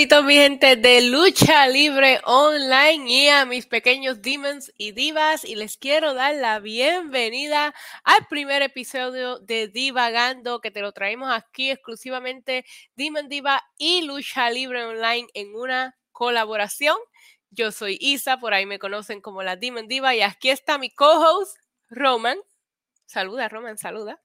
Saluditos mi gente de lucha libre online y a mis pequeños demons y divas y les quiero dar la bienvenida al primer episodio de Divagando que te lo traemos aquí exclusivamente Demon Diva y lucha libre online en una colaboración. Yo soy Isa, por ahí me conocen como la Demon Diva y aquí está mi co-host Roman. Saluda Roman, saluda.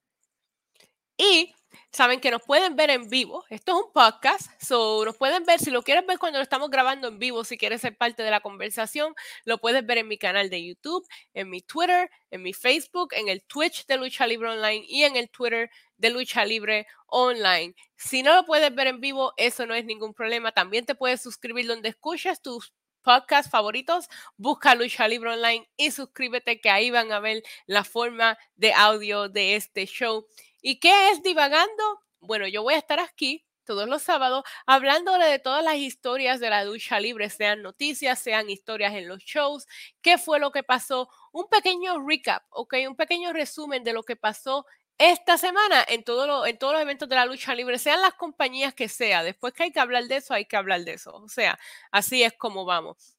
Y saben que nos pueden ver en vivo. Esto es un podcast, so nos pueden ver. Si lo quieres ver cuando lo estamos grabando en vivo, si quieres ser parte de la conversación, lo puedes ver en mi canal de YouTube, en mi Twitter, en mi Facebook, en el Twitch de Lucha Libre Online y en el Twitter de Lucha Libre Online. Si no lo puedes ver en vivo, eso no es ningún problema. También te puedes suscribir donde escuchas tus podcasts favoritos, busca Lucha Libre Online y suscríbete que ahí van a ver la forma de audio de este show. ¿Y qué es divagando? Bueno, yo voy a estar aquí todos los sábados hablándole de todas las historias de la lucha libre, sean noticias, sean historias en los shows, qué fue lo que pasó, un pequeño recap, ok, un pequeño resumen de lo que pasó esta semana en, todo en todos los eventos de la lucha libre, sean las compañías que sea. Después que hay que hablar de eso, hay que hablar de eso. O sea, así es como vamos.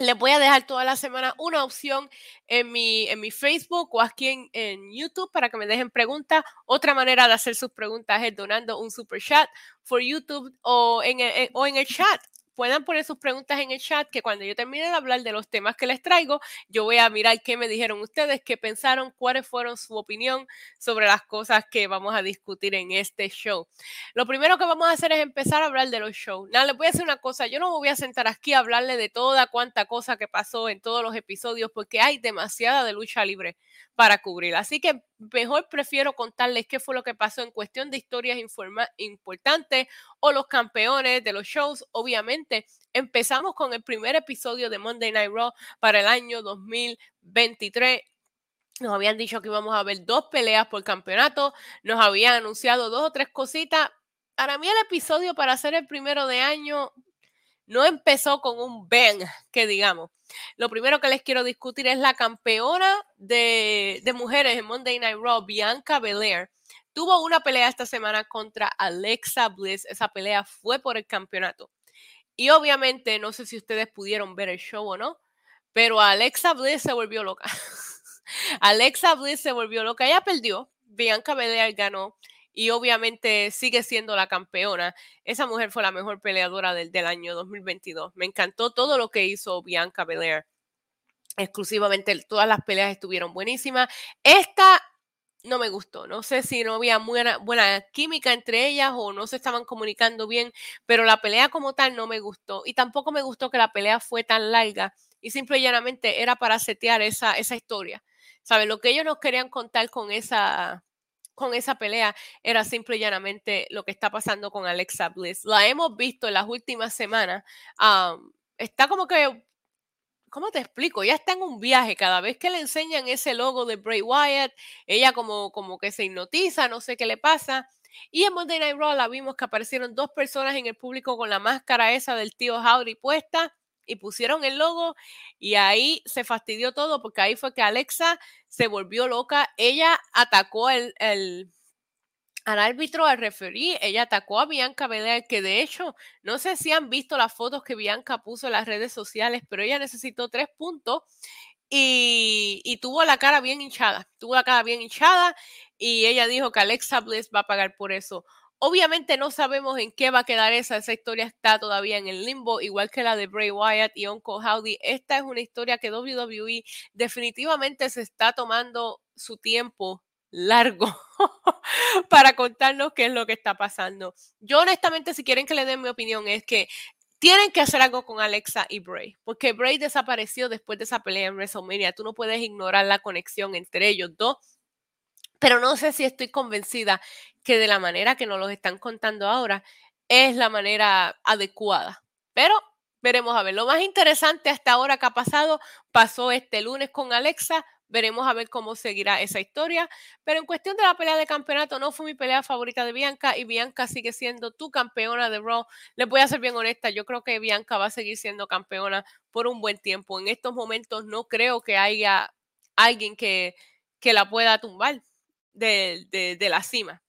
Les voy a dejar toda la semana una opción en mi, en mi Facebook o aquí en, en, YouTube para que me dejen preguntas. Otra manera de hacer sus preguntas es donando un super chat por YouTube o en, o en el chat puedan poner sus preguntas en el chat, que cuando yo termine de hablar de los temas que les traigo, yo voy a mirar qué me dijeron ustedes, qué pensaron, cuáles fueron su opinión sobre las cosas que vamos a discutir en este show. Lo primero que vamos a hacer es empezar a hablar de los shows. Nada, les voy a decir una cosa, yo no me voy a sentar aquí a hablarle de toda cuanta cosa que pasó en todos los episodios, porque hay demasiada de lucha libre para cubrir. Así que mejor prefiero contarles qué fue lo que pasó en cuestión de historias importantes o los campeones de los shows. Obviamente, empezamos con el primer episodio de Monday Night Raw para el año 2023. Nos habían dicho que íbamos a ver dos peleas por campeonato. Nos habían anunciado dos o tres cositas. Para mí el episodio para ser el primero de año no empezó con un bang, que digamos. Lo primero que les quiero discutir es la campeona de, mujeres en Monday Night Raw, Bianca Belair. Tuvo una pelea esta semana contra Alexa Bliss. Esa pelea fue por el campeonato. Y obviamente, no sé si ustedes pudieron ver el show o no, pero Alexa Bliss se volvió loca. Alexa Bliss se volvió loca. Ella perdió. Bianca Belair ganó y obviamente sigue siendo la campeona. Esa mujer fue la mejor peleadora del, del año 2022. Me encantó todo lo que hizo Bianca Belair. Exclusivamente todas las peleas estuvieron buenísimas. Esta no me gustó. No sé si no había buena, buena química entre ellas o no se estaban comunicando bien, pero la pelea como tal no me gustó. Y tampoco me gustó que la pelea fue tan larga y simple y llanamente era para setear esa, esa historia. ¿Sabes? Lo que ellos nos querían contar con esa, con esa pelea era simple y llanamente lo que está pasando con Alexa Bliss. La hemos visto en las últimas semanas. está como que, ¿cómo te explico? Ya está en un viaje. Cada vez que le enseñan ese logo de Bray Wyatt, ella como, como que se hipnotiza, no sé qué le pasa. Y en Monday Night Raw la vimos que aparecieron dos personas en el público con la máscara esa del tío Howdy puesta y pusieron el logo y ahí se fastidió todo porque ahí fue que Alexa se volvió loca. Ella atacó el, el al árbitro, al referí, ella atacó a Bianca Belair, que de hecho, no sé si han visto las fotos que Bianca puso en las redes sociales, pero ella necesitó tres puntos y, y, tuvo la cara bien hinchada, tuvo la cara bien hinchada y ella dijo que Alexa Bliss va a pagar por eso. Obviamente no sabemos en qué va a quedar esa, esa historia está todavía en el limbo, igual que la de Bray Wyatt y Uncle Howdy. Esta es una historia que WWE definitivamente se está tomando su tiempo largo para contarnos qué es lo que está pasando. Yo honestamente, si quieren que le den mi opinión, es que tienen que hacer algo con Alexa y Bray, porque Bray desapareció después de esa pelea en WrestleMania. Tú no puedes ignorar la conexión entre ellos dos pero no sé si estoy convencida que de la manera que nos los están contando ahora es la manera adecuada. Pero veremos a ver. Lo más interesante hasta ahora que ha pasado pasó este lunes con Alexa. Veremos a ver cómo seguirá esa historia. Pero en cuestión de la pelea de campeonato, no fue mi pelea favorita de Bianca y Bianca sigue siendo tu campeona de Raw. Les voy a ser bien honesta, yo creo que Bianca va a seguir siendo campeona por un buen tiempo. En estos momentos no creo que haya alguien que, que la pueda tumbar de, la cima.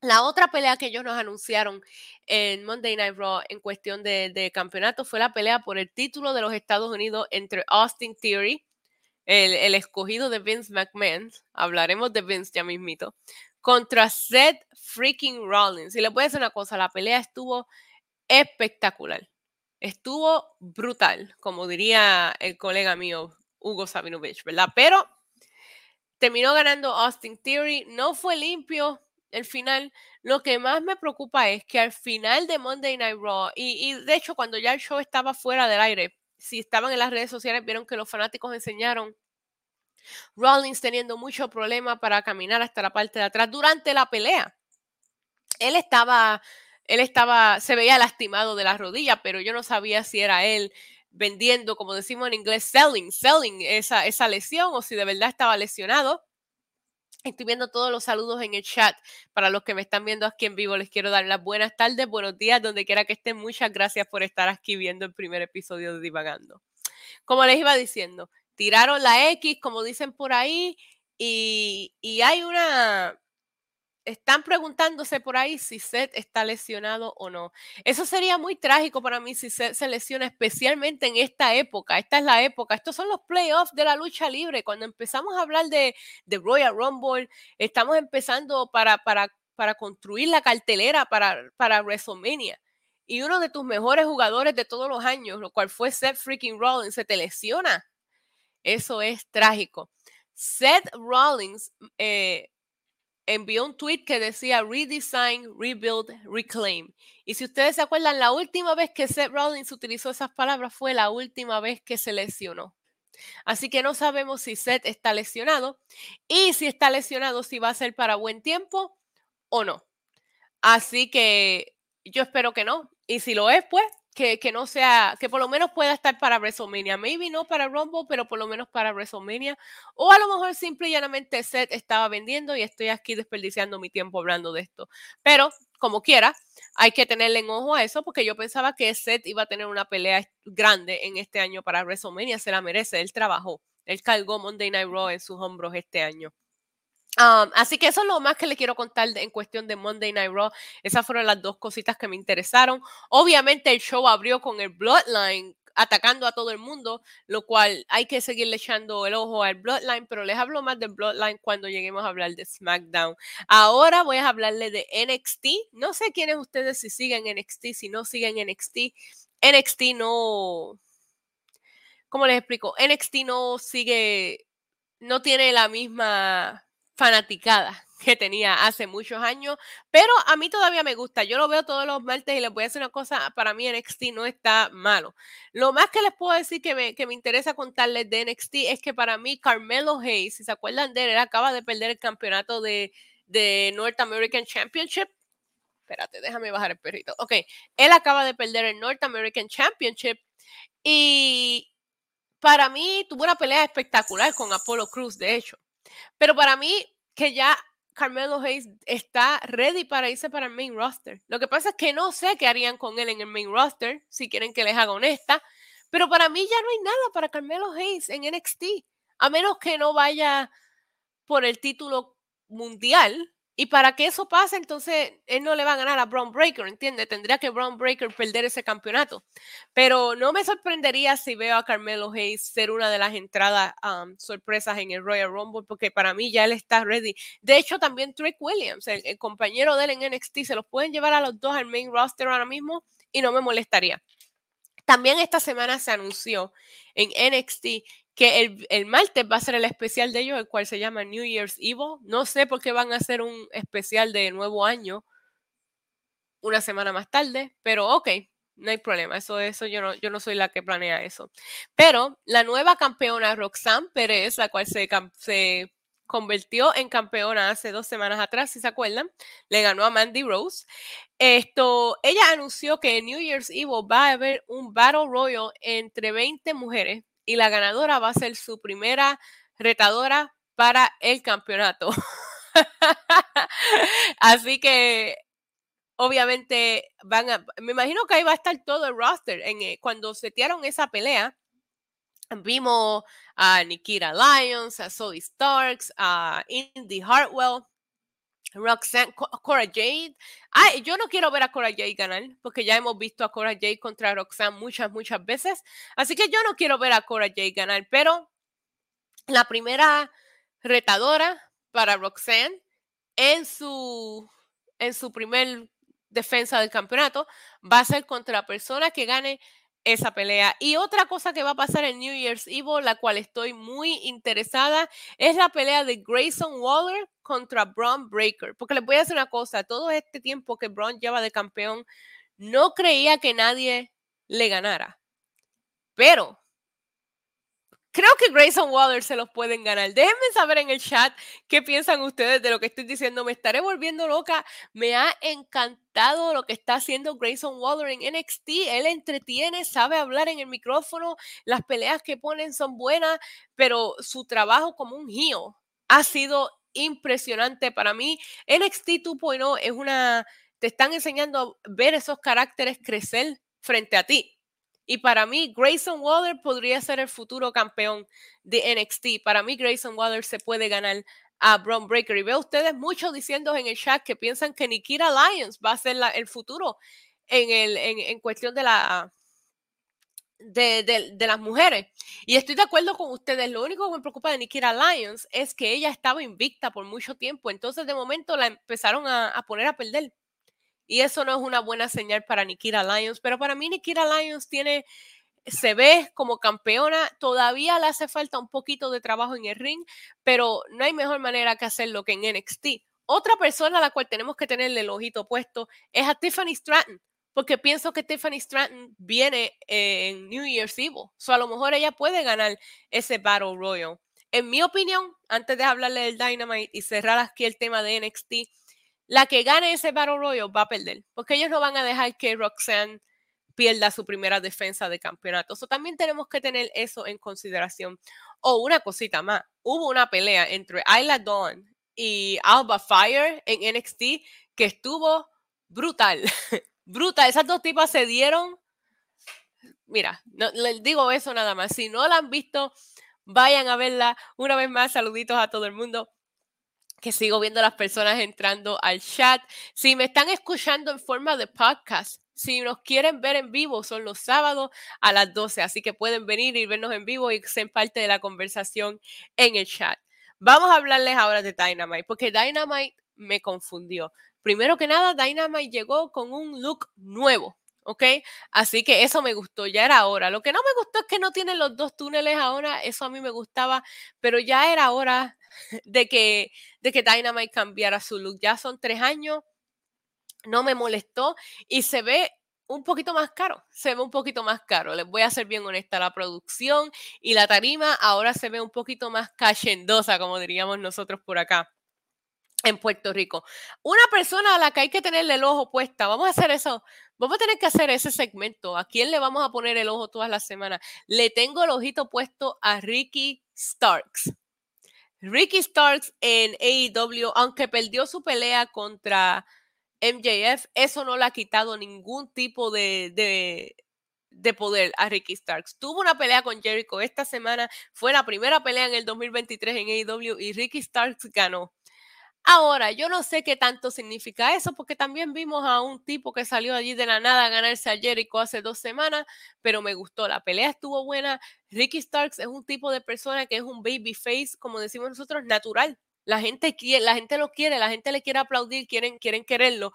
La otra pelea que ellos nos anunciaron en Monday Night Raw en cuestión de, campeonato fue la pelea por el título de los Estados Unidos entre Austin Theory, el, el, escogido de Vince McMahon, hablaremos de Vince ya mismito, contra Seth freaking Rollins. Y les voy a decir una cosa, la pelea estuvo espectacular, estuvo brutal, como diría el colega mío Hugo Sabinovich, ¿verdad? Pero terminó ganando Austin Theory, no fue limpio, el final, lo que más me preocupa es que al final de Monday Night Raw, y, de hecho cuando ya el show estaba fuera del aire, si estaban en las redes sociales, vieron que los fanáticos enseñaron Rollins teniendo mucho problema para caminar hasta la parte de atrás durante la pelea. Él estaba, él estaba, se veía lastimado de la rodilla, pero yo no sabía si era él vendiendo, como decimos en inglés, selling, selling esa, esa lesión o si de verdad estaba lesionado. Estoy viendo todos los saludos en el chat. Para los que me están viendo aquí en vivo, les quiero dar las buenas tardes, buenos días, donde quiera que estén. Muchas gracias por estar aquí viendo el primer episodio de Divagando. Como les iba diciendo, tiraron la X, como dicen por ahí, y, y hay una, están preguntándose por ahí si Seth está lesionado o no. Eso sería muy trágico para mí si Seth se lesiona, especialmente en esta época. Esta es la época. Estos son los playoffs de la lucha libre. Cuando empezamos a hablar de, de Royal Rumble, estamos empezando para, para, para construir la cartelera para, para WrestleMania. Y uno de tus mejores jugadores de todos los años, lo cual fue Seth freaking Rollins, se te lesiona. Eso es trágico. Seth Rollins eh, envió un tweet que decía redesign, rebuild, reclaim. Y si ustedes se acuerdan, la última vez que Seth Rollins utilizó esas palabras fue la última vez que se lesionó. Así que no sabemos si Seth está lesionado y si está lesionado, si va a ser para buen tiempo o no. Así que yo espero que no. Y si lo es, pues que, no sea, que por lo menos pueda estar para WrestleMania. Maybe no para Rumble, pero por lo menos para WrestleMania. O a lo mejor simple y llanamente Seth estaba vendiendo y estoy aquí desperdiciando mi tiempo hablando de esto. Pero, como quiera, hay que tenerle en ojo a eso porque yo pensaba que Seth iba a tener una pelea grande en este año para WrestleMania. Se la merece, él trabajó. Él cargó Monday Night Raw en sus hombros este año así que eso es lo más que le quiero contar en cuestión de Monday Night Raw. Esas fueron las dos cositas que me interesaron. Obviamente el show abrió con el Bloodline atacando a todo el mundo, lo cual hay que seguirle echando el ojo al Bloodline, pero les hablo más del Bloodline cuando lleguemos a hablar de SmackDown. Ahora voy a hablarle de NXT. No sé quiénes ustedes si siguen NXT, si no siguen NXT. NXT no... ¿Cómo les explico? NXT no sigue, no tiene la misma fanaticada que tenía hace muchos años, pero a mí todavía me gusta. Yo lo veo todos los martes y les voy a decir una cosa, para mí NXT no está malo. Lo más que les puedo decir que me, que me interesa contarles de NXT es que para mí Carmelo Hayes, si se acuerdan de él, acaba de perder el campeonato de, de North American Championship. Espérate, déjame bajar el perrito. Ok, él acaba de perder el North American Championship y para mí tuvo una pelea espectacular con Apollo Cruz, de hecho. Pero para mí, que ya Carmelo Hayes está ready para irse para el main roster. Lo que pasa es que no sé qué harían con él en el main roster, si quieren que les haga honesta. Pero para mí ya no hay nada para Carmelo Hayes en NXT, a menos que no vaya por el título mundial, y para que eso pase, entonces él no le va a ganar a Braun Breaker, ¿entiendes? Tendría que Braun Breaker perder ese campeonato. Pero no me sorprendería si veo a Carmelo Hayes ser una de las entradas sorpresas en el Royal Rumble, porque para mí ya él está ready. De hecho, también Trick Williams, el, el compañero de él en NXT, se los pueden llevar a los dos al main roster ahora mismo y no me molestaría. También esta semana se anunció en NXT que el, martes va a ser el especial de ellos, el cual se llama New Year's Evil. No sé por qué van a hacer un especial de nuevo año una semana más tarde, pero ok, no hay problema. Eso, eso yo no, yo no soy la que planea eso. Pero la nueva campeona Roxanne Pérez, la cual se, se convirtió en campeona hace dos semanas atrás, si se acuerdan, le ganó a Mandy Rose. Esto, ella anunció que en New Year's Evil va a haber un Battle Royal entre 20 mujeres y la ganadora va a ser su primera retadora para el campeonato. Así que obviamente van a, me imagino que ahí va a estar todo el roster. En, eh, cuando setearon esa pelea, vimos a Nikita Lyons, a Zoe Starks, a Indy Hartwell, Roxanne, Cora Jade. Ay, yo no quiero ver a Cora Jade ganar, porque ya hemos visto a Cora Jade contra Roxanne muchas, muchas veces. Así que yo no quiero ver a Cora Jade ganar, pero la primera retadora para Roxanne en su, en su primer defensa del campeonato va a ser contra la persona que gane esa pelea. Y otra cosa que va a pasar en New Year's Eve, la cual estoy muy interesada, es la pelea de Grayson Waller contra Braun Breaker. Porque les voy a decir una cosa, todo este tiempo que Braun lleva de campeón, no creía que nadie le ganara. Pero Creo que Grayson Waller se los pueden ganar. Déjenme saber en el chat qué piensan ustedes de lo que estoy diciendo. Me estaré volviendo loca. Me ha encantado lo que está haciendo Grayson Waller en NXT. Él entretiene, sabe hablar en el micrófono. Las peleas que ponen son buenas, pero su trabajo como un heel ha sido impresionante para mí. NXT 2.0 es una... Te están enseñando a ver esos caracteres crecer frente a ti y para mí, Grayson Waller podría ser el futuro campeón de NXT. Para mí, Grayson Waller se puede ganar a Braun Breaker. Y veo ustedes muchos diciendo en el chat que piensan que Nikita Lyons va a ser el futuro en, el, en, cuestión de la, de, de, las mujeres. Y estoy de acuerdo con ustedes. Lo único que me preocupa de Nikita Lyons es que ella estaba invicta por mucho tiempo. Entonces, de momento la empezaron a, a poner a perder. Y eso no es una buena señal para Nikita Lyons, pero para mí Nikita Lyons tiene, se ve como campeona, todavía le hace falta un poquito de trabajo en el ring, pero no hay mejor manera que hacerlo que en NXT. Otra persona a la cual tenemos que tenerle el ojito puesto es a Tiffany Stratton, porque pienso que Tiffany Stratton viene en New Year's Eve, o a lo mejor ella puede ganar ese Battle Royal. En mi opinión, antes de hablarle del Dynamite y cerrar aquí el tema de NXT, la que gane ese Battle Royale va a perder, porque ellos no van a dejar que Roxanne pierda su primera defensa de campeonato. So, también tenemos que tener eso en consideración. O una cosita más, hubo una pelea entre Isla Dawn y Alba Fire en NXT que estuvo brutal, brutal. Esas dos tipas se dieron, mira, no, les digo eso nada más. Si no la han visto, vayan a verla. Una vez más, saluditos a todo el mundo que sigo viendo las personas entrando al chat. Si me están escuchando en forma de podcast, si nos quieren ver en vivo, son los sábados a las 12, así que pueden venir y vernos en vivo y ser parte de la conversación en el chat. Vamos a hablarles ahora de Dynamite, porque Dynamite me confundió. Primero que nada, Dynamite llegó con un look nuevo. ¿ok? Así que eso me gustó, ya era hora. Lo que no me gustó es que no tienen los dos túneles ahora, eso a mí me gustaba, pero ya era hora de que, de que Dynamite cambiara su look. Ya son tres años, no me molestó y se ve un poquito más caro, se ve un poquito más caro. Les voy a ser bien honesta, la producción y la tarima ahora se ve un poquito más cachendosa, como diríamos nosotros por acá en Puerto Rico. Una persona a la que hay que tenerle el ojo puesta, vamos a hacer eso, vamos a tener que hacer ese segmento. ¿A quién le vamos a poner el ojo todas las semanas? Le tengo el ojito puesto a Ricky Starks. Ricky Starks en AEW, aunque perdió su pelea contra MJF, eso no le ha quitado ningún tipo de, de, de, poder a Ricky Starks. Tuvo una pelea con Jericho esta semana, fue la primera pelea en el 2023 en AEW y Ricky Starks ganó. Ahora, yo no sé qué tanto significa eso, porque también vimos a un tipo que salió allí de la nada a ganarse a Jericho hace dos semanas, pero me gustó, la pelea estuvo buena. Ricky Starks es un tipo de persona que es un baby face, como decimos nosotros, natural. La gente, la gente lo quiere, la gente le quiere aplaudir, quieren, quieren quererlo,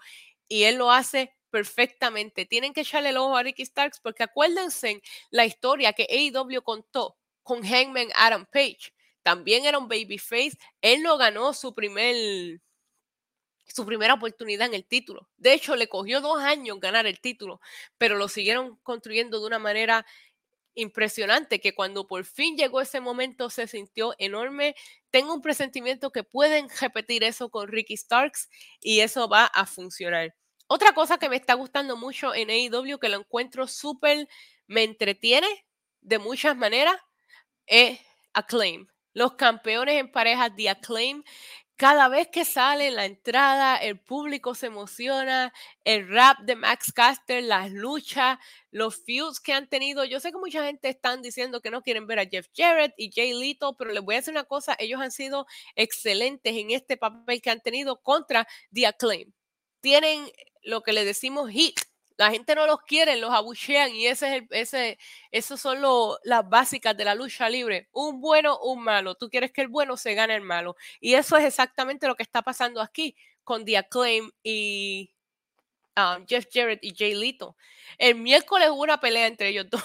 y él lo hace perfectamente. Tienen que echarle el ojo a Ricky Starks, porque acuérdense la historia que AEW contó con Hangman Adam Page también era un babyface. Él no ganó su primer su primera oportunidad en el título. De hecho, le cogió dos años ganar el título, pero lo siguieron construyendo de una manera impresionante que cuando por fin llegó ese momento se sintió enorme. Tengo un presentimiento que pueden repetir eso con Ricky Starks y eso va a funcionar. Otra cosa que me está gustando mucho en AEW, que lo encuentro súper, me entretiene de muchas maneras, es Acclaim los campeones en parejas de Acclaim. Cada vez que sale la entrada, el público se emociona, el rap de Max Caster, las luchas, los feuds que han tenido. Yo sé que mucha gente están diciendo que no quieren ver a Jeff Jarrett y Jay Lito, pero les voy a decir una cosa, ellos han sido excelentes en este papel que han tenido contra The Acclaim. Tienen lo que le decimos hit, la gente no los quiere, los abuchean y ese es el, ese, esos son las básicas de la lucha libre. Un bueno, un malo. Tú quieres que el bueno se gane el malo. Y eso es exactamente lo que está pasando aquí con The Acclaim y um, Jeff Jarrett y Jay Lito. El miércoles hubo una pelea entre ellos dos.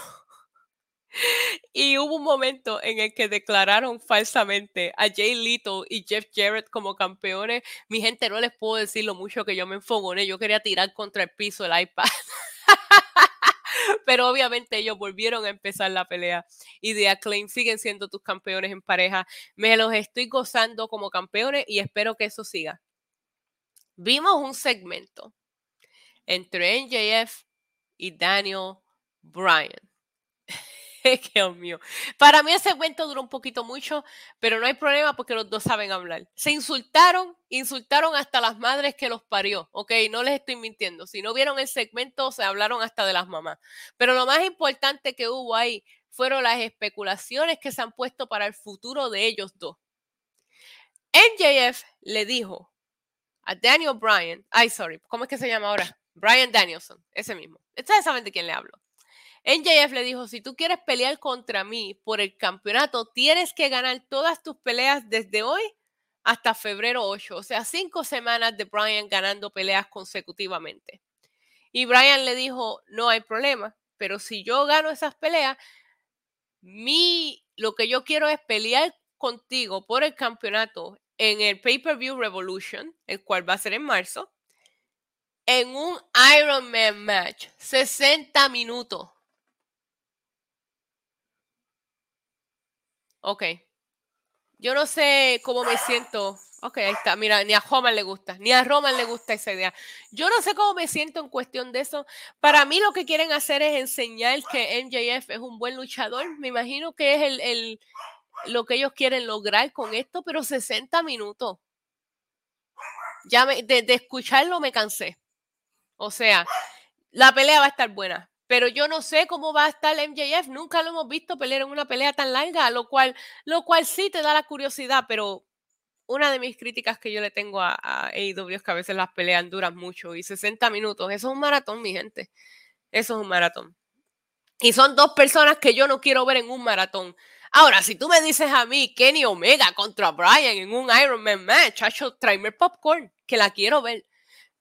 Y hubo un momento en el que declararon falsamente a Jay Lito y Jeff Jarrett como campeones. Mi gente, no les puedo decir lo mucho que yo me enfogoné. Yo quería tirar contra el piso el iPad. Pero obviamente ellos volvieron a empezar la pelea y de Acclaim siguen siendo tus campeones en pareja. Me los estoy gozando como campeones y espero que eso siga. Vimos un segmento entre NJF y Daniel Bryan. Dios mío. Para mí ese cuento duró un poquito mucho, pero no hay problema porque los dos saben hablar. Se insultaron, insultaron hasta las madres que los parió, ¿ok? No les estoy mintiendo. Si no vieron el segmento, se hablaron hasta de las mamás. Pero lo más importante que hubo ahí fueron las especulaciones que se han puesto para el futuro de ellos dos. NJF le dijo a Daniel Bryan, ay, sorry, ¿cómo es que se llama ahora? Brian Danielson, ese mismo. Ustedes saben de quién le hablo. NJF le dijo, si tú quieres pelear contra mí por el campeonato, tienes que ganar todas tus peleas desde hoy hasta febrero 8, o sea, cinco semanas de Brian ganando peleas consecutivamente. Y Brian le dijo, no hay problema, pero si yo gano esas peleas, mi, lo que yo quiero es pelear contigo por el campeonato en el Pay-Per-View Revolution, el cual va a ser en marzo, en un Ironman match, 60 minutos. Ok. Yo no sé cómo me siento. Ok, ahí está. Mira, ni a Roman le gusta, ni a Roman le gusta esa idea. Yo no sé cómo me siento en cuestión de eso. Para mí lo que quieren hacer es enseñar que MJF es un buen luchador. Me imagino que es el, el lo que ellos quieren lograr con esto, pero 60 minutos. Ya me, de escucharlo me cansé. O sea, la pelea va a estar buena pero yo no sé cómo va a estar MJF. Nunca lo hemos visto pelear en una pelea tan larga, lo cual, lo cual sí te da la curiosidad, pero una de mis críticas que yo le tengo a, a AEW es que a veces las peleas duran mucho y 60 minutos. Eso es un maratón, mi gente. Eso es un maratón. Y son dos personas que yo no quiero ver en un maratón. Ahora, si tú me dices a mí Kenny Omega contra Brian en un Iron Man match, hecho tráeme popcorn, que la quiero ver.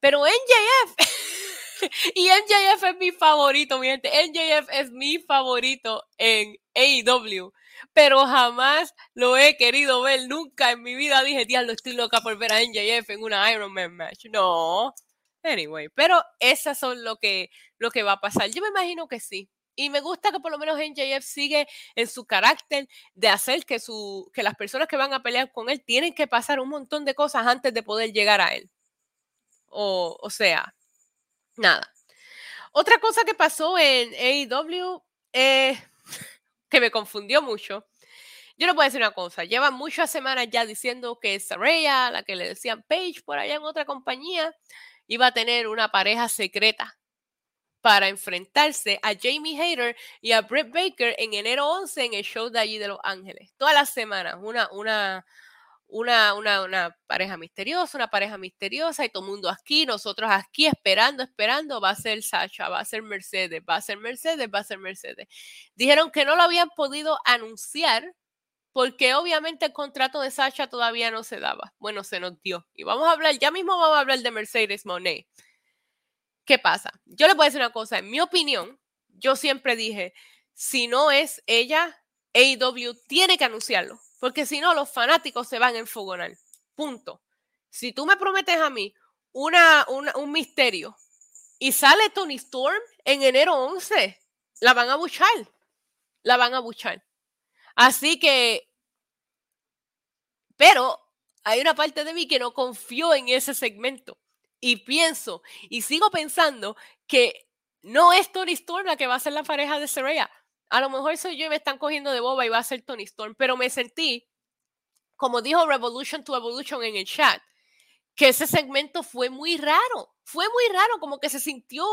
Pero MJF y MJF es mi favorito, mi gente. MJF es mi favorito en AEW. Pero jamás lo he querido ver. Nunca en mi vida dije, diablo, estoy loca por ver a MJF en una Iron Man match. No. Anyway, pero esas son lo que, lo que va a pasar. Yo me imagino que sí. Y me gusta que por lo menos MJF sigue en su carácter de hacer que, su, que las personas que van a pelear con él tienen que pasar un montón de cosas antes de poder llegar a él. O, o sea, Nada. Otra cosa que pasó en AEW eh, que me confundió mucho. Yo no puedo decir una cosa. Lleva muchas semanas ya diciendo que Saraya, la que le decían Page por allá en otra compañía, iba a tener una pareja secreta para enfrentarse a Jamie Hayter y a Britt Baker en enero 11 en el show de allí de Los Ángeles. Todas las semanas, una, una, una, una, pareja misteriosa, una pareja misteriosa y todo el mundo aquí, nosotros aquí esperando, esperando, va a ser Sasha, va a ser Mercedes, va a ser Mercedes, va a ser Mercedes. Dijeron que no lo habían podido anunciar porque obviamente el contrato de Sasha todavía no se daba. Bueno, se nos dio. Y vamos a hablar, ya mismo vamos a hablar de Mercedes Monet. ¿Qué pasa? Yo le voy a decir una cosa, en mi opinión, yo siempre dije, si no es ella, AEW tiene que anunciarlo porque si no, los fanáticos se van a enfogonar. Punto. Si tú me prometes a mí una, un misterio y sale Tony Storm en enero 11, la van a buchar. La van a buchar. Así que, pero hay una parte de mí que no confío en ese segmento. Y pienso, y sigo pensando que no es Tony Storm la que va a ser la pareja de Saraya. A lo mejor soy yo y me están cogiendo de boba y va a ser Tony Storm, pero me sentí como dijo Revolution to Evolution en el chat, que ese segmento fue muy raro, fue muy raro, como que se sintió,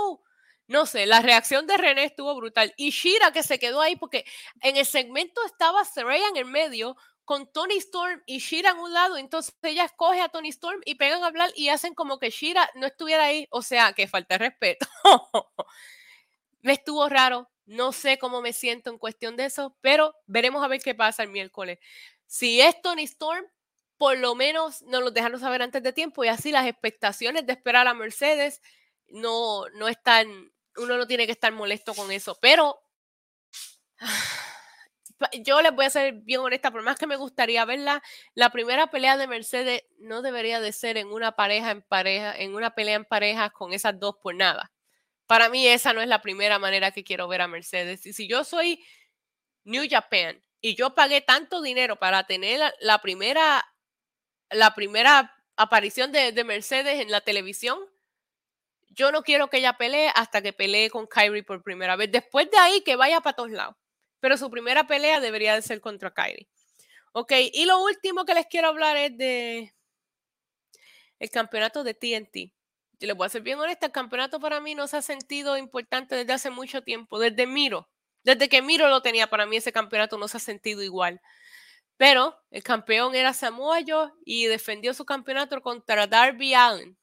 no sé, la reacción de René estuvo brutal. Y Shira que se quedó ahí porque en el segmento estaba Saraya en el medio con Tony Storm y Shira en un lado, entonces ella escoge a Tony Storm y pegan a hablar y hacen como que Shira no estuviera ahí, o sea, que falta de respeto. me estuvo raro, no sé cómo me siento en cuestión de eso, pero veremos a ver qué pasa el miércoles. Si es Tony Storm, por lo menos nos lo dejaron saber antes de tiempo y así las expectaciones de esperar a Mercedes no, no están, uno no tiene que estar molesto con eso, pero yo les voy a ser bien honesta, por más que me gustaría verla, la primera pelea de Mercedes no debería de ser en una pareja en pareja, en una pelea en parejas con esas dos por nada. Para mí esa no es la primera manera que quiero ver a Mercedes. Y si yo soy New Japan y yo pagué tanto dinero para tener la, primera, la primera aparición de, de Mercedes en la televisión, yo no quiero que ella pelee hasta que pelee con Kyrie por primera vez. Después de ahí, que vaya para todos lados pero su primera pelea debería de ser contra Kyrie. Ok, y lo último que les quiero hablar es de el campeonato de TNT. Y les voy a ser bien honesta, el campeonato para mí no se ha sentido importante desde hace mucho tiempo, desde Miro. Desde que Miro lo tenía, para mí ese campeonato no se ha sentido igual. Pero el campeón era Samoa Joe y defendió su campeonato contra Darby Allen.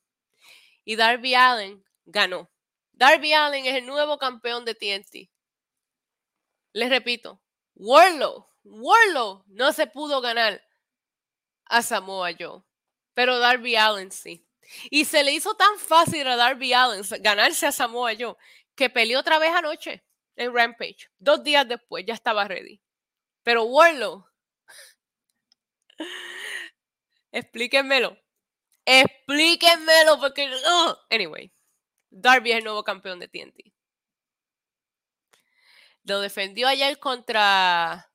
Y Darby Allen ganó. Darby Allen es el nuevo campeón de TNT. Les repito, Warlow, Warlow no se pudo ganar a Samoa Joe, pero Darby Allen sí. Y se le hizo tan fácil a Darby Allen ganarse a Samoa Joe que peleó otra vez anoche en Rampage. Dos días después ya estaba ready. Pero Warlow, explíquenmelo. Explíquenmelo porque... Anyway, Darby es el nuevo campeón de TNT. Lo defendió ayer contra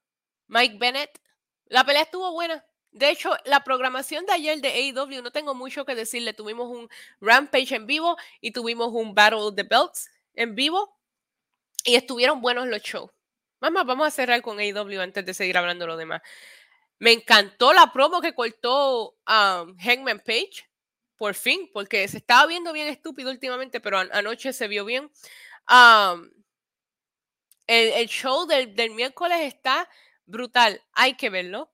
Mike Bennett. La pelea estuvo buena. De hecho, la programación de ayer de AEW no tengo mucho que decirle. Tuvimos un Rampage en vivo y tuvimos un Battle of the Belts en vivo. Y estuvieron buenos los shows. Mamá, vamos a cerrar con AEW antes de seguir hablando lo demás. Me encantó la promo que cortó um, Hangman Page. Por fin, porque se estaba viendo bien estúpido últimamente, pero anoche se vio bien. Um, el, show del, miércoles está brutal, hay que verlo.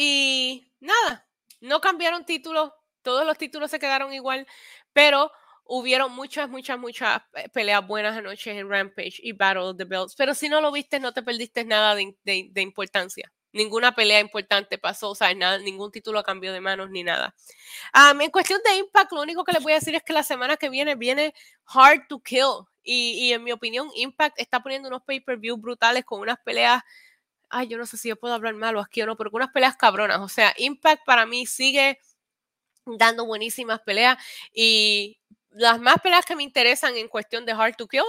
Y nada, no cambiaron títulos, todos los títulos se quedaron igual, pero hubieron muchas, muchas, muchas peleas buenas anoche en Rampage y Battle of the Belts. Pero si no lo viste, no te perdiste nada de, importancia. Ninguna pelea importante pasó, o sea, nada, ningún título cambió de manos ni nada. en cuestión de Impact, lo único que les voy a decir es que la semana que viene viene Hard to Kill. Y, en mi opinión, Impact está poniendo unos pay-per-view brutales con unas peleas. Ay, yo no sé si yo puedo hablar malo aquí o no, con unas peleas cabronas. O sea, Impact para mí sigue dando buenísimas peleas. Y las más peleas que me interesan en cuestión de Hard to Kill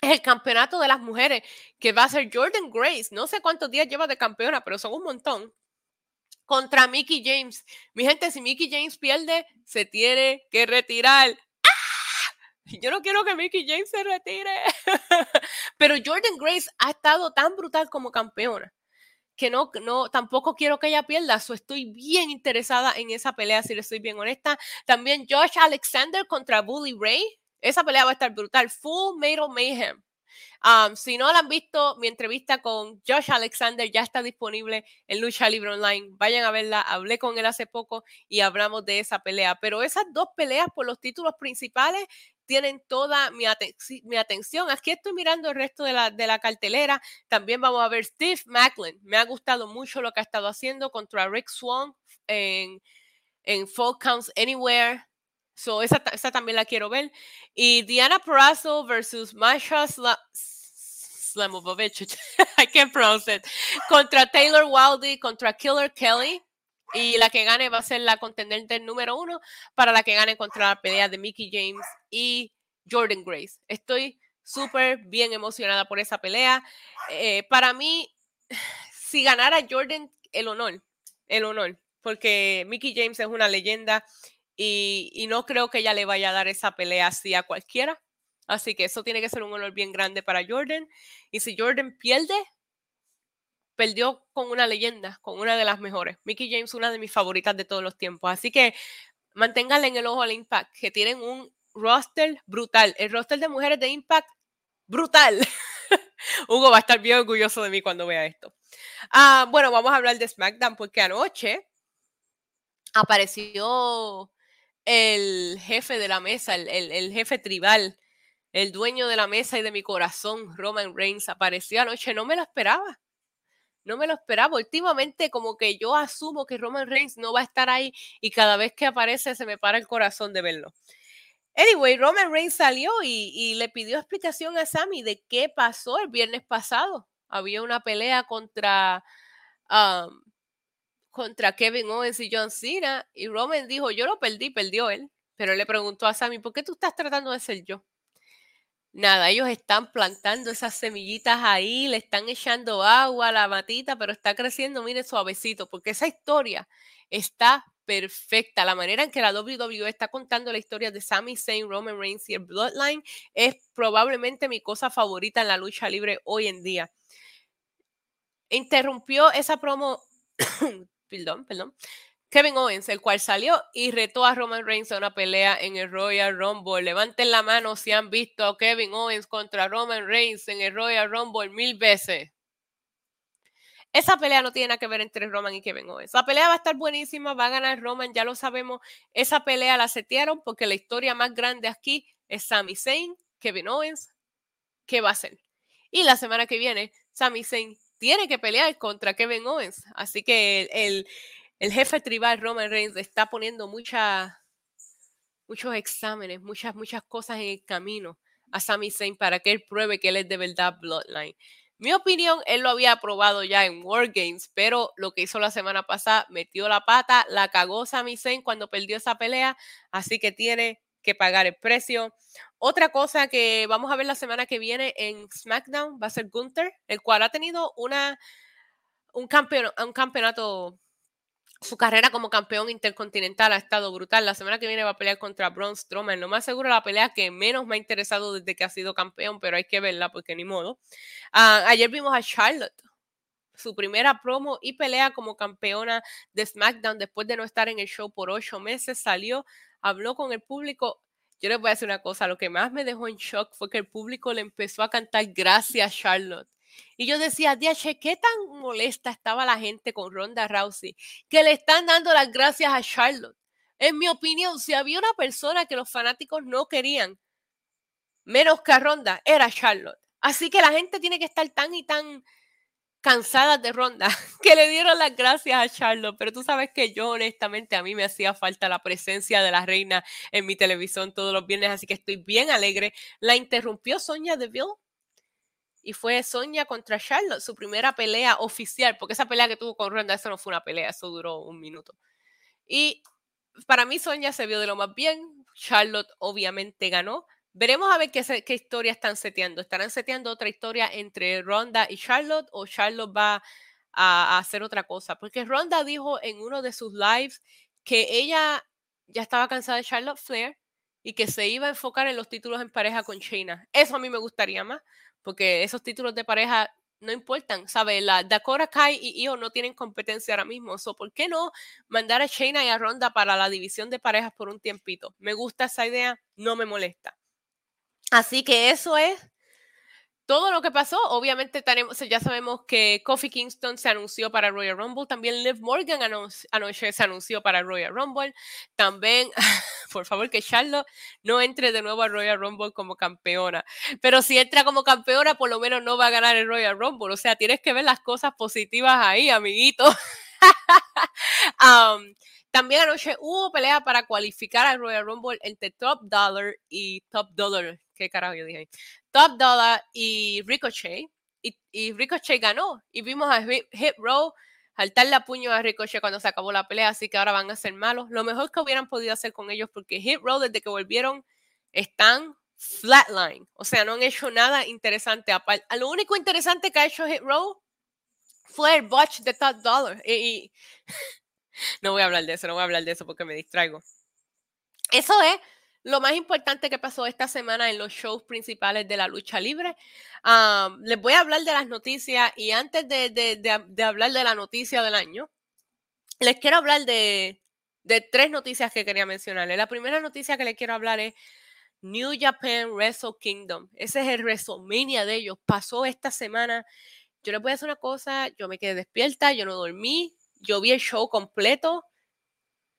es el campeonato de las mujeres, que va a ser Jordan Grace. No sé cuántos días lleva de campeona, pero son un montón. Contra Mickey James. Mi gente, si Mickey James pierde, se tiene que retirar. Yo no quiero que Mickey James se retire. Pero Jordan Grace ha estado tan brutal como campeona que no, no, tampoco quiero que ella pierda. So estoy bien interesada en esa pelea, si le estoy bien honesta. También Josh Alexander contra Bully Ray. Esa pelea va a estar brutal. Full Metal Mayhem. Um, si no la han visto, mi entrevista con Josh Alexander ya está disponible en Lucha Libre Online. Vayan a verla. Hablé con él hace poco y hablamos de esa pelea. Pero esas dos peleas por los títulos principales tienen toda mi, mi, atención. Aquí estoy mirando el resto de la, de la, cartelera. También vamos a ver Steve Macklin. Me ha gustado mucho lo que ha estado haciendo contra Rick Swan en, en Counts Anywhere. So, esa, esa, también la quiero ver. Y Diana Perazzo versus Masha Sla Slamovovich. I can't pronounce it. Contra Taylor Wildy, contra Killer Kelly. Y la que gane va a ser la contendente número uno para la que gane contra la pelea de Mickey James y Jordan Grace. Estoy súper bien emocionada por esa pelea. Eh, para mí, si ganara Jordan, el honor, el honor, porque Mickey James es una leyenda y, y no creo que ella le vaya a dar esa pelea así a cualquiera. Así que eso tiene que ser un honor bien grande para Jordan. Y si Jordan pierde, perdió con una leyenda, con una de las mejores. Mickey James, una de mis favoritas de todos los tiempos. Así que manténganle en el ojo al Impact, que tienen un roster brutal. El roster de mujeres de Impact, brutal. Hugo va a estar bien orgulloso de mí cuando vea esto. Ah, bueno, vamos a hablar de SmackDown porque anoche apareció el jefe de la mesa, el, jefe tribal, el dueño de la mesa y de mi corazón, Roman Reigns, apareció anoche. No me lo esperaba. No me lo esperaba. Últimamente, como que yo asumo que Roman Reigns no va a estar ahí y cada vez que aparece se me para el corazón de verlo. Anyway, Roman Reigns salió y, le pidió explicación a Sammy de qué pasó el viernes pasado. Había una pelea contra, um, contra Kevin Owens y John Cena y Roman dijo, yo lo perdí, perdió él. Pero le preguntó a Sammy, ¿por qué tú estás tratando de ser yo? Nada, ellos están plantando esas semillitas ahí, le están echando agua a la matita, pero está creciendo, mire, suavecito, porque esa historia está perfecta. La manera en que la WWE está contando la historia de Sami Zayn, Roman Reigns y el Bloodline es probablemente mi cosa favorita en la lucha libre hoy en día. Interrumpió esa promo, perdón, perdón, Kevin Owens, el cual salió y retó a Roman Reigns a una pelea en el Royal Rumble. Levanten la mano si han visto a Kevin Owens contra Roman Reigns en el Royal Rumble mil veces. Esa pelea no tiene nada que ver entre Roman y Kevin Owens. La pelea va a estar buenísima, va a ganar Roman, ya lo sabemos. Esa pelea la setearon porque la historia más grande aquí es Sami Zayn, Kevin Owens. ¿Qué va a hacer? Y la semana que viene, Sami Zayn tiene que pelear contra Kevin Owens. Así que el jefe tribal Roman Reigns está poniendo muchos exámenes, muchas, muchas cosas en el camino a Sami Zayn para que él pruebe que él es de verdad Bloodline. Mi opinión, él lo había probado ya en War Games, pero lo que hizo la semana pasada, metió la pata, la cagó Sami Zayn cuando perdió esa pelea, así que tiene que pagar el precio. Otra cosa que vamos a ver la semana que viene en SmackDown va a ser Gunther, el cual ha tenido una, un, un campeonato su carrera como campeón intercontinental ha estado brutal. La semana que viene va a pelear contra Braun Strowman. Lo más seguro la pelea que menos me ha interesado desde que ha sido campeón, pero hay que verla porque ni modo. Ah, ayer vimos a Charlotte, su primera promo y pelea como campeona de SmackDown después de no estar en el show por ocho meses. Salió, habló con el público. Yo les voy a decir una cosa, lo que más me dejó en shock fue que el público le empezó a cantar gracias Charlotte. Y yo decía, Diache, ¿qué tan molesta estaba la gente con Ronda Rousey? Que le están dando las gracias a Charlotte. En mi opinión, si había una persona que los fanáticos no querían, menos que a Ronda, era Charlotte. Así que la gente tiene que estar tan y tan cansada de Ronda que le dieron las gracias a Charlotte. Pero tú sabes que yo, honestamente, a mí me hacía falta la presencia de la reina en mi televisión todos los viernes, así que estoy bien alegre. La interrumpió Sonia Deville y fue Sonia contra Charlotte, su primera pelea oficial, porque esa pelea que tuvo con Ronda, eso no fue una pelea, eso duró un minuto. Y para mí Sonia se vio de lo más bien, Charlotte obviamente ganó. Veremos a ver qué, qué historia están seteando. ¿Estarán seteando otra historia entre Ronda y Charlotte o Charlotte va a, hacer otra cosa? Porque Ronda dijo en uno de sus lives que ella ya estaba cansada de Charlotte Flair y que se iba a enfocar en los títulos en pareja con Shayna. Eso a mí me gustaría más, porque esos títulos de pareja no importan, ¿sabes? La Dakota Kai y Io no tienen competencia ahora mismo, so, ¿por qué no mandar a Shayna y a Ronda para la división de parejas por un tiempito? Me gusta esa idea, no me molesta. Así que eso es todo lo que pasó, obviamente tenemos, ya sabemos que Kofi Kingston se anunció para Royal Rumble, también Liv Morgan anoche se anunció para Royal Rumble, también, por favor, que Charlotte no entre de nuevo a Royal Rumble como campeona, pero si entra como campeona, por lo menos no va a ganar el Royal Rumble, o sea, tienes que ver las cosas positivas ahí, amiguito. También anoche hubo pelea para cualificar al Royal Rumble entre Top Dollar y Top Dollar. ¿Qué carajo yo dije? Top Dollar y Ricochet. Y, Ricochet ganó. Y vimos a Hit, Row saltarle a puño a Ricochet cuando se acabó la pelea. Así que ahora van a ser malos. Lo mejor que hubieran podido hacer con ellos, porque Hit Row desde que volvieron están flatline. O sea, no han hecho nada interesante. Lo único interesante que ha hecho Hit Row fue el botch de Top Dollar. y no voy a hablar de eso, no voy a hablar de eso porque me distraigo. Eso es lo más importante que pasó esta semana en los shows principales de la lucha libre. les voy a hablar de las noticias y antes de, hablar de la noticia del año, les quiero hablar de, tres noticias que quería mencionarles. La primera noticia que les quiero hablar es New Japan Wrestle Kingdom. Ese es el WrestleMania de ellos. Pasó esta semana. Yo les voy a decir una cosa, yo me quedé despierta, yo no dormí, yo vi el show completo.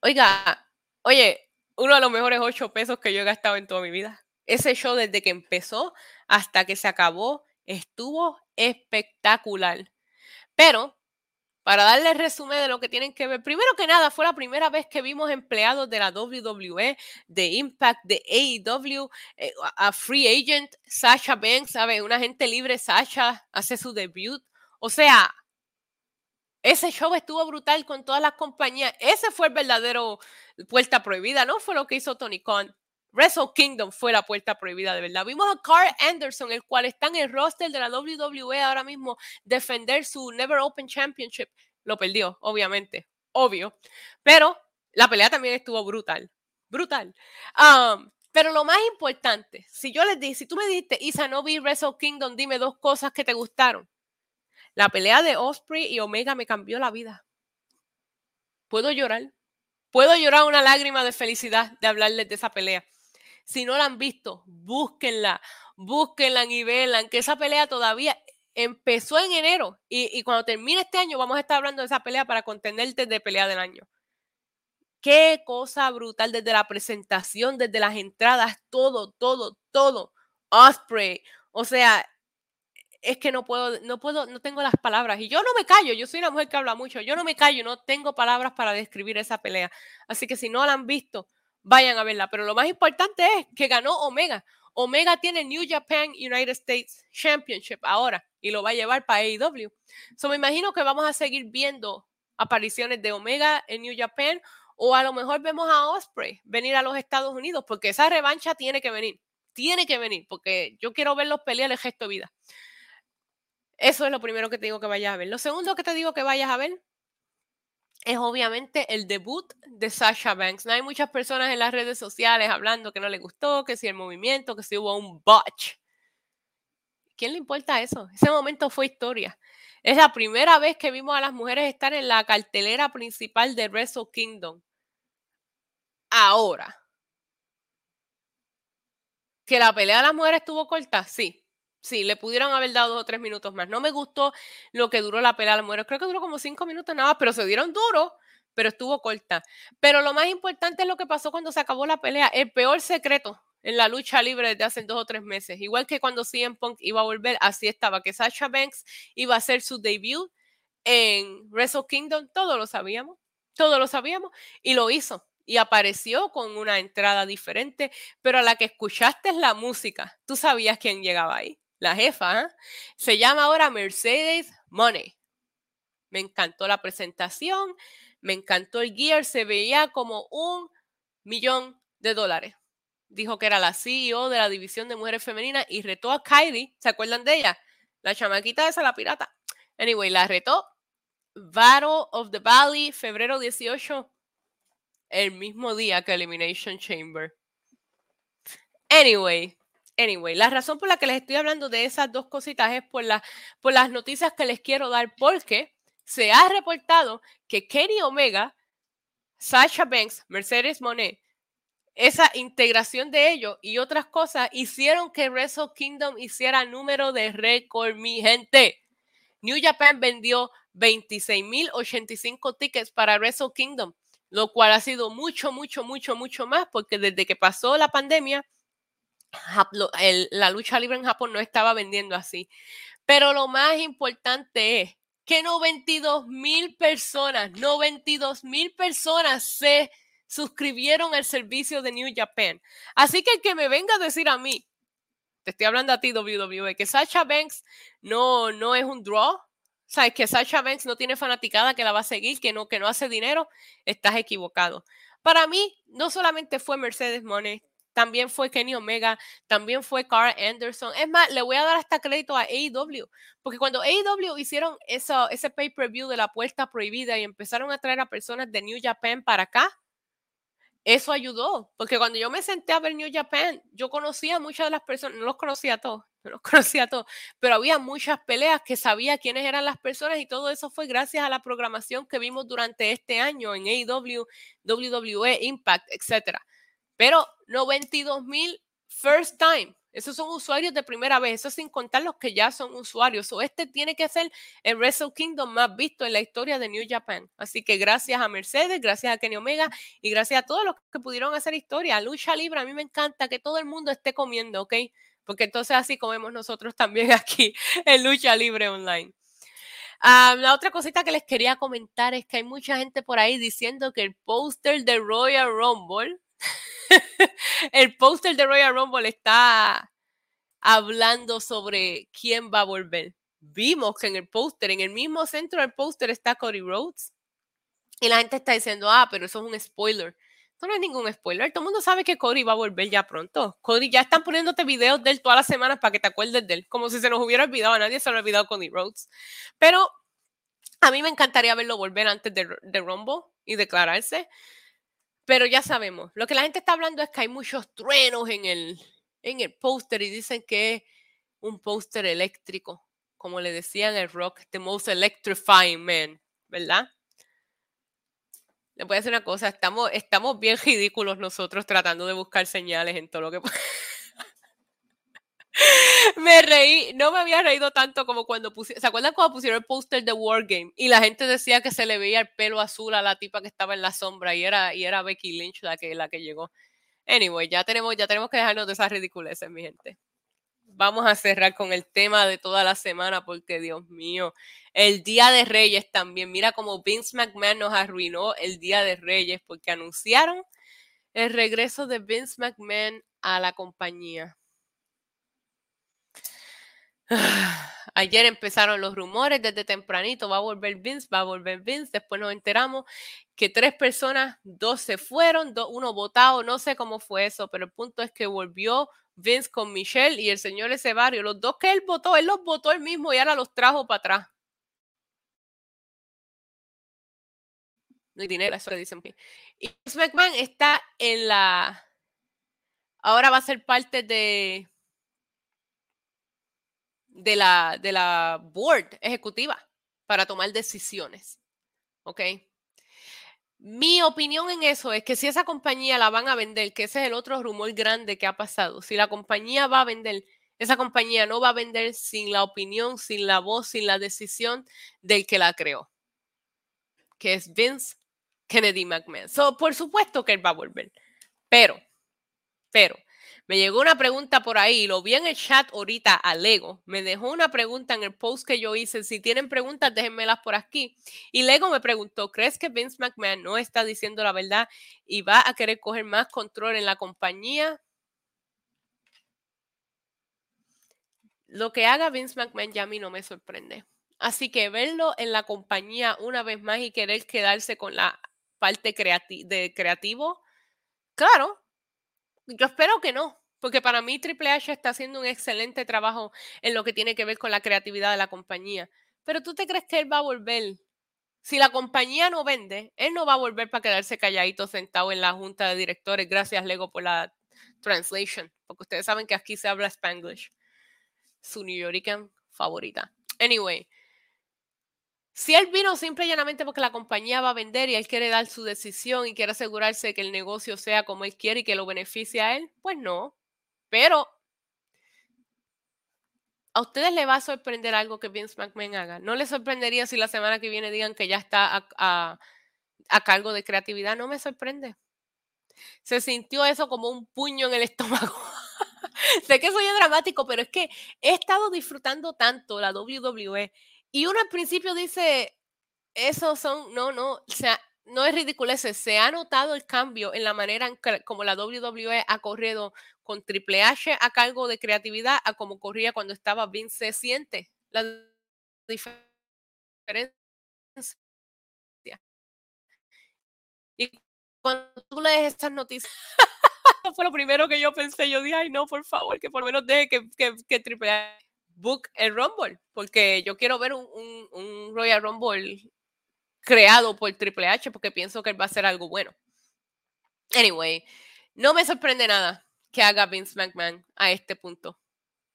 Oiga, oye, uno de los mejores ocho pesos que yo he gastado en toda mi vida. Ese show desde que empezó hasta que se acabó estuvo espectacular. Pero, para darle el resumen de lo que tienen que ver, primero que nada, fue la primera vez que vimos empleados de la WWE, de Impact, de AEW, eh, a Free Agent, Sasha Banks, ¿sabe? Una gente libre, Sasha hace su debut. O sea, ese show estuvo brutal con todas las compañías. Ese fue el verdadero puerta prohibida, ¿no? Fue lo que hizo Tony Khan. Wrestle Kingdom fue la puerta prohibida, de verdad. Vimos a Carl Anderson, el cual está en el roster de la WWE ahora mismo, defender su Never Open Championship. Lo perdió, obviamente, obvio. Pero la pelea también estuvo brutal, brutal. Um, pero lo más importante, si yo les dije, si tú me dijiste, Isa, no vi Wrestle Kingdom, dime dos cosas que te gustaron. La pelea de Osprey y Omega me cambió la vida. Puedo llorar. Puedo llorar una lágrima de felicidad de hablarles de esa pelea. Si no la han visto, búsquenla, búsquenla y veanla, que esa pelea todavía empezó en enero y, cuando termine este año vamos a estar hablando de esa pelea para contenerte de pelea del año. Qué cosa brutal desde la presentación, desde las entradas, todo, todo, todo. Osprey, o sea, es que no puedo, no puedo, no tengo las palabras. Y yo no me callo, yo soy una mujer que habla mucho, yo no me callo, no tengo palabras para describir esa pelea. Así que si no la han visto, vayan a verla. Pero lo más importante es que ganó Omega. Omega tiene New Japan United States Championship ahora y lo va a llevar para AEW. So me imagino que vamos a seguir viendo apariciones de Omega en New Japan o a lo mejor vemos a Osprey venir a los Estados Unidos porque esa revancha tiene que venir. Tiene que venir porque yo quiero verlos pelear el gesto de vida. Eso es lo primero que te digo que vayas a ver. Lo segundo que te digo que vayas a ver es obviamente el debut de Sasha Banks. No hay muchas personas en las redes sociales hablando que no le gustó, que si el movimiento, que si hubo un botch. ¿Quién le importa eso? Ese momento fue historia. Es la primera vez que vimos a las mujeres estar en la cartelera principal de Wrestle Kingdom. Ahora. ¿Que la pelea de las mujeres estuvo corta? Sí. Sí, le pudieron haber dado dos o tres minutos más. No me gustó lo que duró la pelea de mujeres. Creo que duró como cinco minutos nada más, pero se dieron duro, pero estuvo corta. Pero lo más importante es lo que pasó cuando se acabó la pelea. El peor secreto en la lucha libre desde hace dos o tres meses. Igual que cuando CM Punk iba a volver, así estaba, que Sasha Banks iba a hacer su debut en Wrestle Kingdom. Todos lo sabíamos, todos lo sabíamos, y lo hizo y apareció con una entrada diferente, pero a la que escuchaste es la música, tú sabías quién llegaba ahí la jefa, ¿eh? se llama ahora Mercedes Money. Me encantó la presentación, me encantó el gear, se veía como un millón de dólares. Dijo que era la CEO de la división de mujeres femeninas y retó a Kylie. ¿Se acuerdan de ella? La chamaquita esa, la pirata. Anyway, la retó. Battle of the Valley, febrero 18, el mismo día que Elimination Chamber. Anyway, Anyway, la razón por la que les estoy hablando de esas dos cositas es por, las noticias que les quiero dar, porque se ha reportado que Kenny Omega, Sasha Banks, Mercedes Monet, esa integración de ellos y otras cosas hicieron que Wrestle Kingdom hiciera número de récord, mi gente. New Japan vendió 26.085 tickets para Wrestle Kingdom, lo cual ha sido mucho, mucho, mucho, mucho más, porque desde que pasó la pandemia, la lucha libre en Japón no estaba vendiendo así. Pero lo más importante es que 92 mil personas, 92 mil personas se suscribieron al servicio de New Japan. Así que el que me venga a decir a mí, te estoy hablando a ti WWE, que Sasha Banks no, no es un draw, sabes que Sasha Banks no tiene fanaticada que la va a seguir, que no, que no hace dinero, estás equivocado. Para mí, no solamente fue Mercedes Money, también fue Kenny Omega, también fue Carl Anderson. Es más, le voy a dar hasta crédito a AEW, porque cuando AEW hicieron eso, ese pay-per-view de la puerta prohibida y empezaron a traer a personas de New Japan para acá, eso ayudó, porque cuando yo me senté a ver New Japan, yo conocía a muchas de las personas, no los conocía a todos, no los conocía a todos, pero había muchas peleas que sabía quiénes eran las personas y todo eso fue gracias a la programación que vimos durante este año en AEW, WWE, Impact, etc. Pero 92 mil first time esos son usuarios de primera vez, eso sin contar los que ya son usuarios. O este tiene que ser el Wrestle Kingdom más visto en la historia de New Japan. Así que gracias a Mercedes, gracias a Kenny Omega y gracias a todos los que pudieron hacer historia. Lucha libre, a mí me encanta que todo el mundo esté comiendo, ¿ok? Porque entonces así comemos nosotros también aquí en Lucha Libre Online. Ah, la otra cosita que les quería comentar es que hay mucha gente por ahí diciendo que el póster de Royal Rumble el póster de Royal Rumble está hablando sobre quién va a volver. Vimos que en el póster, en el mismo centro del póster está Cody Rhodes. Y la gente está diciendo, ah, pero eso es un spoiler. Esto no es ningún spoiler. Todo el mundo sabe que Cody va a volver ya pronto. Cody ya están poniéndote videos de él todas las semanas para que te acuerdes de él. Como si se nos hubiera olvidado. A nadie se lo ha olvidado Cody Rhodes. Pero a mí me encantaría verlo volver antes de, de Rumble y declararse. Pero ya sabemos, lo que la gente está hablando es que hay muchos truenos en el, en el póster y dicen que es un póster eléctrico, como le decían el rock, the most electrifying man, ¿verdad? Le voy a decir una cosa, estamos, estamos bien ridículos nosotros tratando de buscar señales en todo lo que... me reí, no me había reído tanto como cuando pusieron, ¿se acuerdan cuando pusieron el póster de Wargame? Y la gente decía que se le veía el pelo azul a la tipa que estaba en la sombra y era, y era Becky Lynch la que, la que llegó. Anyway, ya tenemos, ya tenemos que dejarnos de esas ridiculeces, mi gente. Vamos a cerrar con el tema de toda la semana porque, Dios mío, el Día de Reyes también. Mira cómo Vince McMahon nos arruinó el Día de Reyes porque anunciaron el regreso de Vince McMahon a la compañía. Ayer empezaron los rumores desde tempranito, va a volver Vince, va a volver Vince. Después nos enteramos que tres personas, dos se fueron, uno votado, no sé cómo fue eso, pero el punto es que volvió Vince con Michelle y el señor ese barrio. Los dos que él votó, él los votó él mismo y ahora los trajo para atrás. No hay dinero, eso le dicen. Y Vince McMahon está en la... Ahora va a ser parte de de la, de la board ejecutiva para tomar decisiones. ¿Ok? Mi opinión en eso es que si esa compañía la van a vender, que ese es el otro rumor grande que ha pasado, si la compañía va a vender, esa compañía no va a vender sin la opinión, sin la voz, sin la decisión del que la creó, que es Vince Kennedy McMahon. So, por supuesto que él va a volver, pero, pero, me llegó una pregunta por ahí, lo vi en el chat ahorita a Lego. Me dejó una pregunta en el post que yo hice. Si tienen preguntas, déjenmelas por aquí. Y Lego me preguntó, ¿crees que Vince McMahon no está diciendo la verdad y va a querer coger más control en la compañía? Lo que haga Vince McMahon ya a mí no me sorprende. Así que verlo en la compañía una vez más y querer quedarse con la parte de creativo, claro, yo espero que no, porque para mí Triple H está haciendo un excelente trabajo en lo que tiene que ver con la creatividad de la compañía. Pero tú te crees que él va a volver. Si la compañía no vende, él no va a volver para quedarse calladito sentado en la junta de directores. Gracias, Lego, por la translation, porque ustedes saben que aquí se habla Spanglish. Su New Yorker favorita. Anyway, si él vino simple y llanamente porque la compañía va a vender y él quiere dar su decisión y quiere asegurarse que el negocio sea como él quiere y que lo beneficie a él, pues no. Pero a ustedes les va a sorprender algo que Vince McMahon haga. No les sorprendería si la semana que viene digan que ya está a, cargo de creatividad. No me sorprende. Se sintió eso como un puño en el estómago. sé que soy dramático, pero es que he estado disfrutando tanto la WWE y uno al principio dice, esos son, no, no, o sea, no es ridículo se ha notado el cambio en la manera en que, como la WWE ha corrido con Triple H a cargo de creatividad a como corría cuando estaba Vince se siente la diferencia. Y cuando tú lees estas noticias, fue lo primero que yo pensé, yo dije, ay no, por favor, que por lo menos deje que, que, que Triple H book el Rumble, porque yo quiero ver un, un, Royal Rumble creado por Triple H, porque pienso que él va a ser algo bueno. Anyway, no me sorprende nada que haga Vince McMahon a este punto.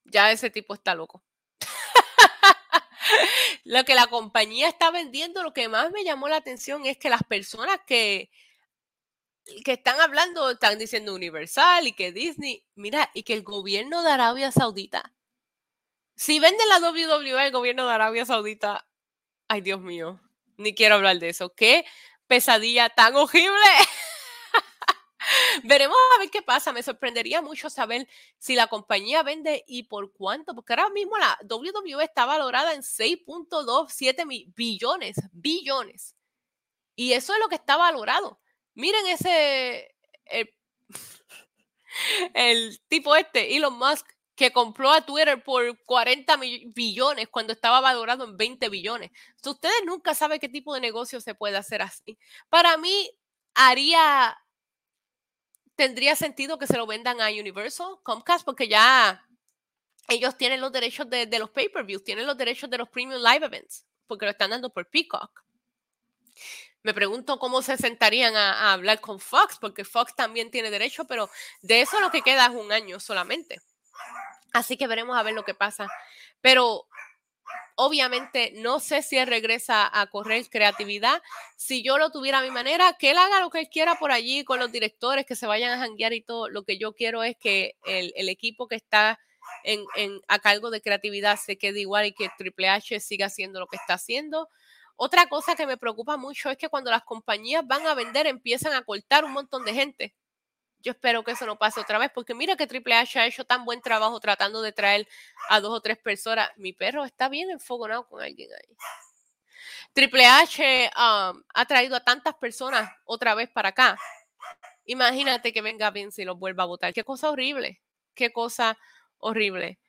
Ya ese tipo está loco. lo que la compañía está vendiendo, lo que más me llamó la atención es que las personas que, que están hablando, están diciendo Universal y que Disney, mira, y que el gobierno de Arabia Saudita, si venden la WWE el gobierno de Arabia Saudita, ay Dios mío, ni quiero hablar de eso, qué pesadilla tan horrible. Veremos a ver qué pasa. Me sorprendería mucho saber si la compañía vende y por cuánto, porque ahora mismo la WWE está valorada en 6.27 billones, billones. Y eso es lo que está valorado. Miren ese, el, el tipo este, Elon Musk, que compró a Twitter por 40 billones cuando estaba valorado en 20 billones. ustedes nunca saben qué tipo de negocio se puede hacer así. Para mí, haría tendría sentido que se lo vendan a Universal, Comcast, porque ya ellos tienen los derechos de, los pay-per-views, tienen los derechos de los premium live events, porque lo están dando por Peacock. Me pregunto cómo se sentarían a, hablar con Fox, porque Fox también tiene derecho, pero de eso lo que queda es un año solamente. Así que veremos a ver lo que pasa. Pero Obviamente, no sé si él regresa a correr creatividad. Si yo lo tuviera a mi manera, que él haga lo que él quiera por allí con los directores, que se vayan a janguear y todo. Lo que yo quiero es que el, equipo que está a cargo de creatividad se quede igual y que Triple H siga haciendo lo que está haciendo. Otra cosa que me preocupa mucho es que cuando las compañías van a vender empiezan a cortar un montón de gente. Yo espero que eso no pase otra vez, porque mira que Triple H ha hecho tan buen trabajo tratando de traer a dos o tres personas. Mi perro está bien enfogonado con alguien ahí. Triple H um, ha traído a tantas personas otra vez para acá. Imagínate que venga Vince y los vuelva a votar. Qué cosa horrible. Qué cosa horrible.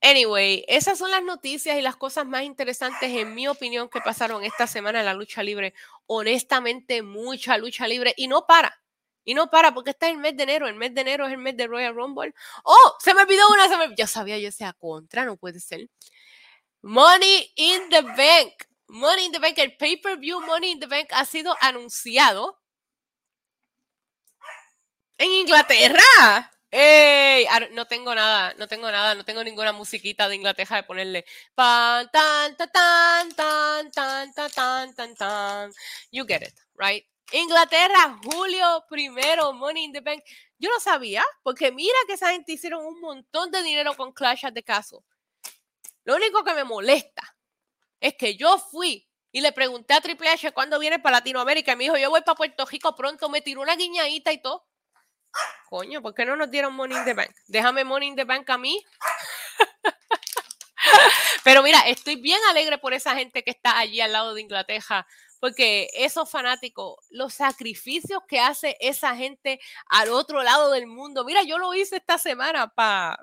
Anyway, esas son las noticias y las cosas más interesantes, en mi opinión, que pasaron esta semana en la lucha libre. Honestamente, mucha lucha libre y no para. Y no para porque está el mes de enero. El mes de enero es el mes de Royal Rumble. ¡Oh! Se me olvidó una. Se. Yo sabía yo sea contra, no puede ser. Money in the Bank. Money in the Bank, el pay-per-view Money in the Bank ha sido anunciado en Inglaterra. ¡Ey! No tengo nada, no tengo nada, no tengo ninguna musiquita de Inglaterra de ponerle. Pan, tan, tan, tan, tan, tan, tan, tan, tan. You get it, right? Inglaterra, julio primero, Money in the Bank. Yo no sabía, porque mira que esa gente hicieron un montón de dinero con Clash de caso. Lo único que me molesta es que yo fui y le pregunté a Triple H cuándo viene para Latinoamérica. Y me dijo, yo voy para Puerto Rico pronto. Me tiró una guiñadita y todo. Coño, ¿por qué no nos dieron Money in the Bank? Déjame Money in the Bank a mí. Pero mira, estoy bien alegre por esa gente que está allí al lado de Inglaterra porque esos fanáticos, los sacrificios que hace esa gente al otro lado del mundo. Mira, yo lo hice esta semana para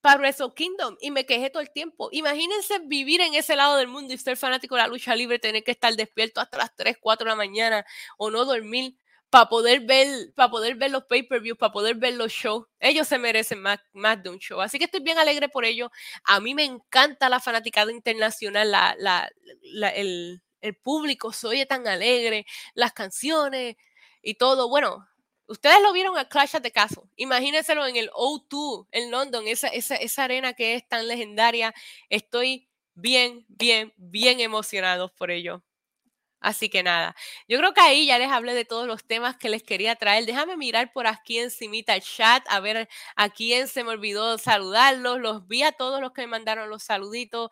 para Wrestle Kingdom y me quejé todo el tiempo. Imagínense vivir en ese lado del mundo y ser fanático de la lucha libre, tener que estar despierto hasta las 3, 4 de la mañana o no dormir para poder ver, para poder ver los pay-per-views, para poder ver los shows. Ellos se merecen más, más de un show. Así que estoy bien alegre por ello. A mí me encanta la fanaticada internacional, la, la, la, el, el público se oye tan alegre, las canciones y todo. Bueno, ustedes lo vieron a Clash at the Castle. Imagínenselo en el O2 en London, esa, esa, esa arena que es tan legendaria. Estoy bien, bien, bien emocionado por ello. Así que nada, yo creo que ahí ya les hablé de todos los temas que les quería traer. Déjame mirar por aquí encimita el chat, a ver a quién se me olvidó saludarlos. Los vi a todos los que me mandaron los saluditos,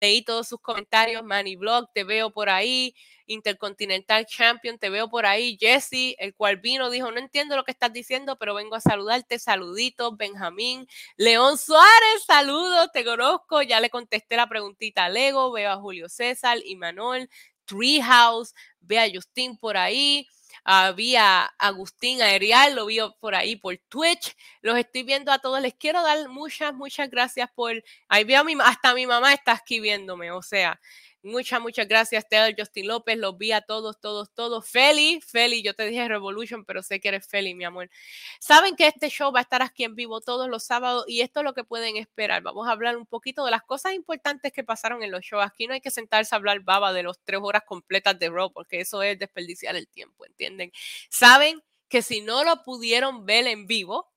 leí todos sus comentarios. Manny Blog, te veo por ahí. Intercontinental Champion, te veo por ahí. Jesse, el cual vino, dijo, no entiendo lo que estás diciendo, pero vengo a saludarte. Saluditos, Benjamín. León Suárez, saludos, te conozco. Ya le contesté la preguntita a Lego, veo a Julio César y Manuel. Treehouse, ve a Justin por ahí, había a Agustín Aerial, lo vi por ahí por Twitch, los estoy viendo a todos, les quiero dar muchas, muchas gracias por, ahí veo a mi, hasta mi mamá está escribiéndome, o sea, Muchas, muchas gracias, Taylor, Justin López, los vi a todos, todos, todos. Feli, Feli, yo te dije Revolution, pero sé que eres Feli, mi amor. Saben que este show va a estar aquí en vivo todos los sábados y esto es lo que pueden esperar. Vamos a hablar un poquito de las cosas importantes que pasaron en los shows. Aquí no hay que sentarse a hablar baba de los tres horas completas de Raw, porque eso es desperdiciar el tiempo, ¿entienden? Saben que si no lo pudieron ver en vivo,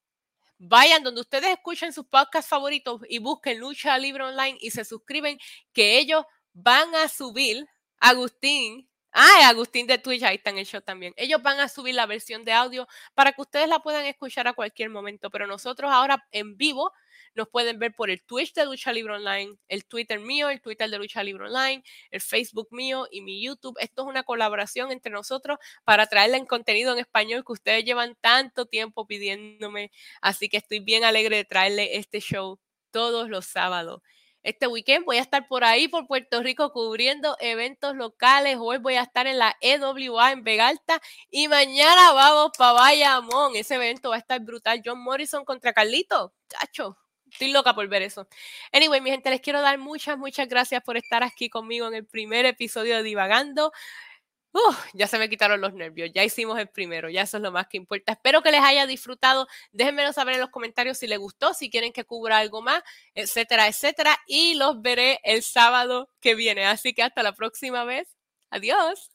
vayan donde ustedes escuchen sus podcasts favoritos y busquen Lucha Libre Online y se suscriben, que ellos van a subir, Agustín, ah, Agustín de Twitch, ahí está en el show también, ellos van a subir la versión de audio para que ustedes la puedan escuchar a cualquier momento, pero nosotros ahora en vivo nos pueden ver por el Twitch de Lucha Libre Online, el Twitter mío, el Twitter de Lucha Libre Online, el Facebook mío y mi YouTube. Esto es una colaboración entre nosotros para traerle en contenido en español que ustedes llevan tanto tiempo pidiéndome. Así que estoy bien alegre de traerle este show todos los sábados. Este weekend voy a estar por ahí, por Puerto Rico, cubriendo eventos locales. Hoy voy a estar en la EWA en Vegalta y mañana vamos para Bayamón. Ese evento va a estar brutal. John Morrison contra Carlito. Chacho, Estoy loca por ver eso. Anyway, mi gente, les quiero dar muchas, muchas gracias por estar aquí conmigo en el primer episodio de Divagando. Ya se me quitaron los nervios, ya hicimos el primero, ya eso es lo más que importa. Espero que les haya disfrutado. Déjenmelo saber en los comentarios si les gustó, si quieren que cubra algo más, etcétera, etcétera. Y los veré el sábado que viene. Así que hasta la próxima vez. Adiós.